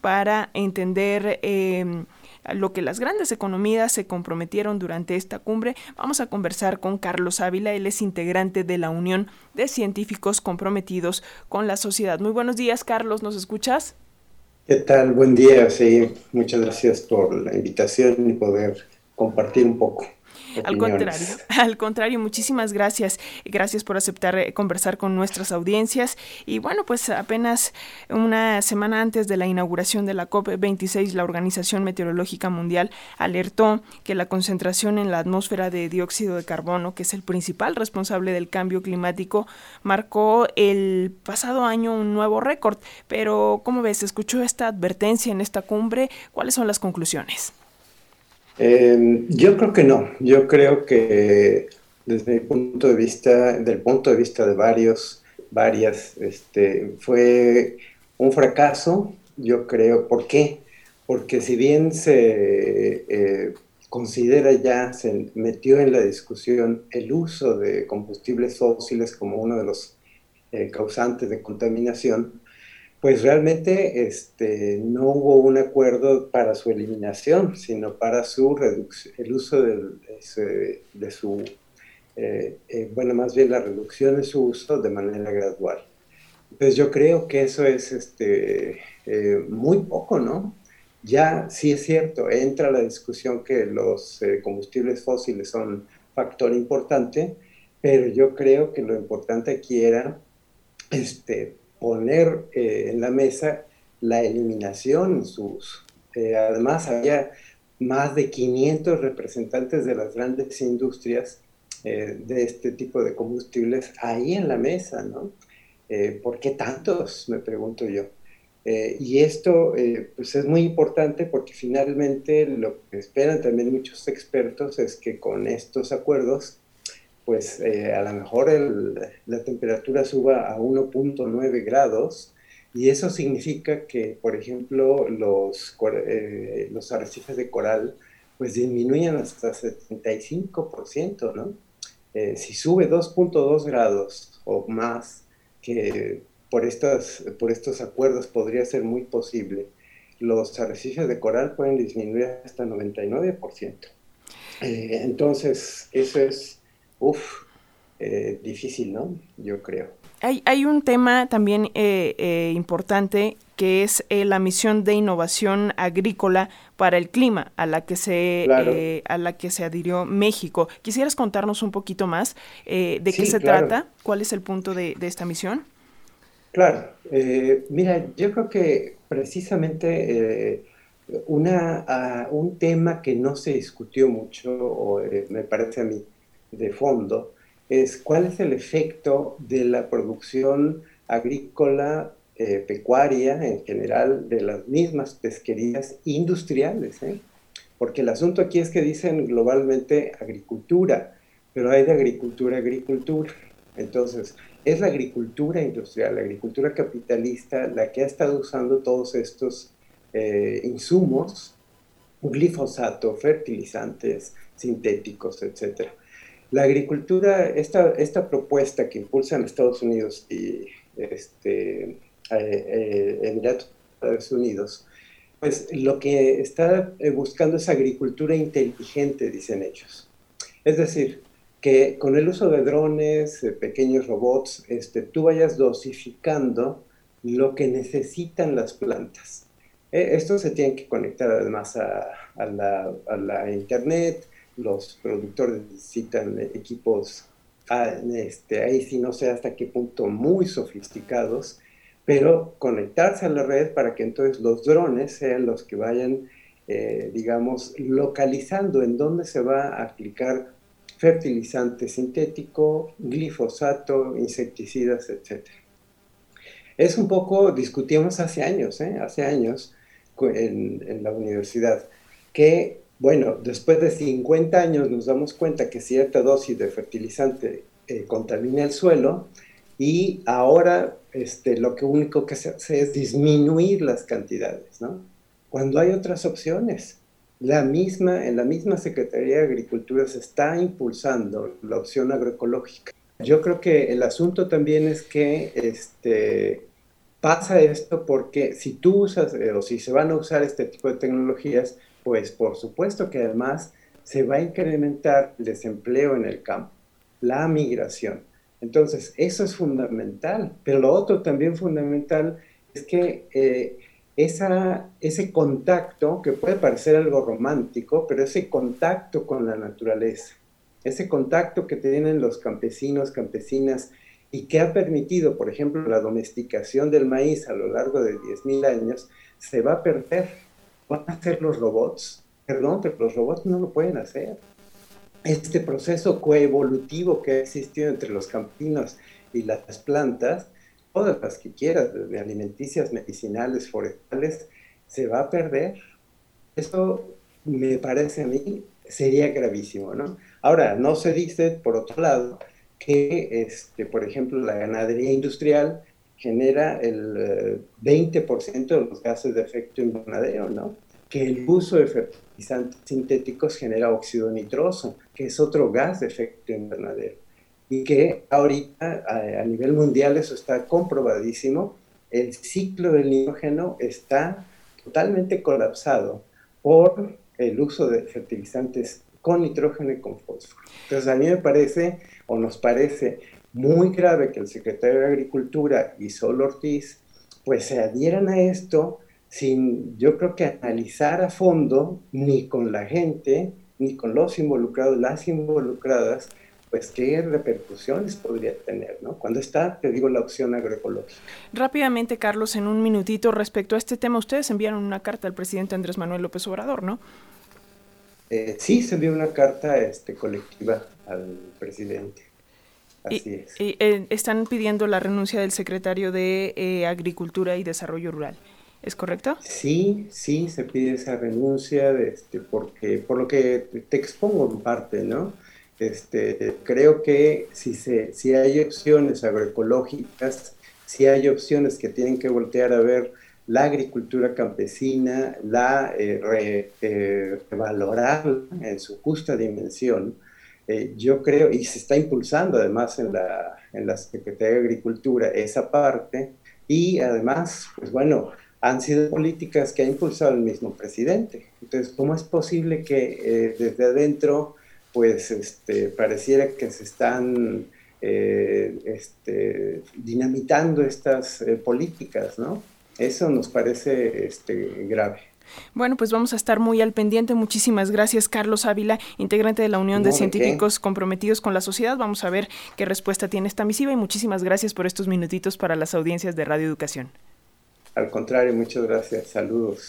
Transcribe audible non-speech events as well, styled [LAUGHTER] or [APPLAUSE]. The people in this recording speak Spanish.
para entender em, lo que las grandes economías se comprometieron durante esta cumbre. Vamos a conversar con Carlos Ávila, él es integrante de la Unión de Científicos Comprometidos con la Sociedad. Muy buenos días, Carlos, ¿nos escuchas? ¿Qué tal? Buen día, sí. Muchas gracias por la invitación y poder compartir un poco. Al contrario, [LAUGHS] al contrario, muchísimas gracias. Gracias por aceptar eh, conversar con nuestras audiencias. Y bueno, pues apenas una semana antes de la inauguración de la COP26, la Organización Meteorológica Mundial alertó que la concentración en la atmósfera de dióxido de carbono, que es el principal responsable del cambio climático, marcó el pasado año un nuevo récord. Pero, ¿cómo ves? ¿Escuchó esta advertencia en esta cumbre? ¿Cuáles son las conclusiones? Em, yo creo que no. Yo creo que desde mi punto de vista, del punto de vista de varios, varias, este, fue un fracaso. Yo creo. ¿Por qué? Porque si bien se eh, considera ya, se metió en la discusión el uso de combustibles fósiles como uno de los eh, causantes de contaminación, pues realmente este, no hubo un acuerdo para su eliminación, sino para su reducción, el uso de, su, eh, eh, bueno, más bien la reducción de su uso de manera gradual. Pues yo creo que eso es este, eh, muy poco, ¿no? Ya sí es cierto, entra la discusión que los combustibles fósiles son factor importante, pero yo creo que lo importante aquí era este, poner eh, en la mesa la eliminación sus. Eh, además, había más de 500 representantes de las grandes industrias eh, de este tipo de combustibles ahí en la mesa, ¿no? ¿Por qué tantos? Me pregunto yo. y esto pues es muy importante porque finalmente lo que esperan también muchos expertos es que con estos acuerdos pues eh, a lo mejor la temperatura suba a 1.9 grados y eso significa que, por ejemplo, los, eh, los arrecifes de coral pues disminuyen hasta 75%, ¿no? Eh, si sube 2.2 grados o más, que por, estas, por estos acuerdos podría ser muy posible, los arrecifes de coral pueden disminuir hasta 99%. entonces, eso es Uf, eh, difícil, ¿no? Yo creo. Hay, hay un tema también eh, eh, importante que es la misión de innovación agrícola para el clima a la que se a la que se adhirió México. ¿Quisieras contarnos un poquito más de qué se trata? ¿Cuál es el punto de, esta misión? Claro, mira, yo creo que precisamente una, ah, un tema que no se discutió mucho, o, me parece a mí, de fondo es cuál es el efecto de la producción agrícola, eh, pecuaria en general, de las mismas pesquerías industriales. ¿eh? Porque el asunto aquí es que dicen globalmente agricultura, pero hay de agricultura a agricultura. Entonces, es la agricultura industrial, la agricultura capitalista, la que ha estado usando todos estos eh, insumos, glifosato, fertilizantes sintéticos, etcétera. La agricultura, esta, esta propuesta que impulsan Estados Unidos y este, eh, eh, Emiratos Unidos, pues lo que está eh, buscando es agricultura inteligente, dicen ellos. Es decir, que con el uso de drones, pequeños robots, este, tú vayas dosificando lo que necesitan las plantas. esto se tiene que conectar además a, la, a la, internet, los productores necesitan equipos, este, ahí sí no sé hasta qué punto muy sofisticados, pero conectarse a la red para que entonces los drones sean los que vayan, eh, digamos, localizando en dónde se va a aplicar fertilizante sintético, glifosato, insecticidas, etc. Es un poco, discutimos hace años, ¿eh? hace años en la universidad, que bueno, después de 50 años nos damos cuenta que cierta dosis de fertilizante eh, contamina el suelo y ahora este, lo único que se hace es disminuir las cantidades, ¿no? Cuando hay otras opciones. La misma, en la misma Secretaría de Agricultura se está impulsando la opción agroecológica. Yo creo que el asunto también es que este, pasa esto porque si tú usas eh, o si se van a usar este tipo de tecnologías, pues por supuesto que además se va a incrementar el desempleo en el campo, la migración. Entonces, eso es fundamental, pero lo otro también fundamental es que eh, esa, ese contacto, que puede parecer algo romántico, pero ese contacto con la naturaleza, ese contacto que tienen los campesinos, campesinas, y que ha permitido, por ejemplo, la domesticación del maíz a lo largo de 10.000 años, se va a perder. ¿Van a hacer los robots? Perdón, pero los robots no lo pueden hacer. Este proceso coevolutivo que ha existido entre los campesinos y las plantas, todas las que quieras, desde alimenticias, medicinales, forestales, se va a perder. Eso me parece a mí sería gravísimo, ¿no? Ahora, no se dice, por otro lado, que, este, por ejemplo, la ganadería industrial genera el 20% eh, de los gases de efecto invernadero, ¿no? Que el uso de fertilizantes sintéticos genera óxido nitroso, que es otro gas de efecto invernadero. Y que ahorita a, a nivel mundial eso está comprobadísimo, el ciclo del nitrógeno está totalmente colapsado por el uso de fertilizantes con nitrógeno y con fósforo. Entonces a mí me parece, o nos parece muy grave que el secretario de Agricultura y Sol Ortiz pues se adhieran a esto sin, yo creo que analizar a fondo, ni con la gente, ni con los involucrados, las involucradas, pues qué repercusiones podría tener, ¿no? Cuando está, te digo, la opción agroecológica. Rápidamente, Carlos, en un minutito respecto a este tema, ustedes enviaron una carta al presidente Andrés Manuel López Obrador, ¿no? Eh, sí, se envió una carta este, colectiva al presidente. Así es. Eh, están pidiendo la renuncia del secretario de eh, Agricultura y Desarrollo Rural. ¿Es correcto? Sí, sí, se pide esa renuncia este, porque, por lo que te expongo en parte, ¿no? Este, creo que si, se, si hay opciones agroecológicas, si hay opciones que tienen que voltear a ver la agricultura campesina, la eh, eh, en su justa dimensión. Eh, yo creo, y se está impulsando además en la, en la Secretaría de Agricultura esa parte, y además, pues bueno, han sido políticas que ha impulsado el mismo presidente. Entonces, ¿cómo es posible que desde adentro, pues, este, pareciera que se están este, dinamitando estas políticas, ¿no? Eso nos parece este, grave. Bueno, pues vamos a estar muy al pendiente. Muchísimas gracias, Carlos Ávila, integrante de la Unión de Científicos Comprometidos con la Sociedad. Vamos a ver qué respuesta tiene esta misiva y muchísimas gracias por estos minutitos para las audiencias de Radio Educación. Al contrario, muchas gracias. Saludos.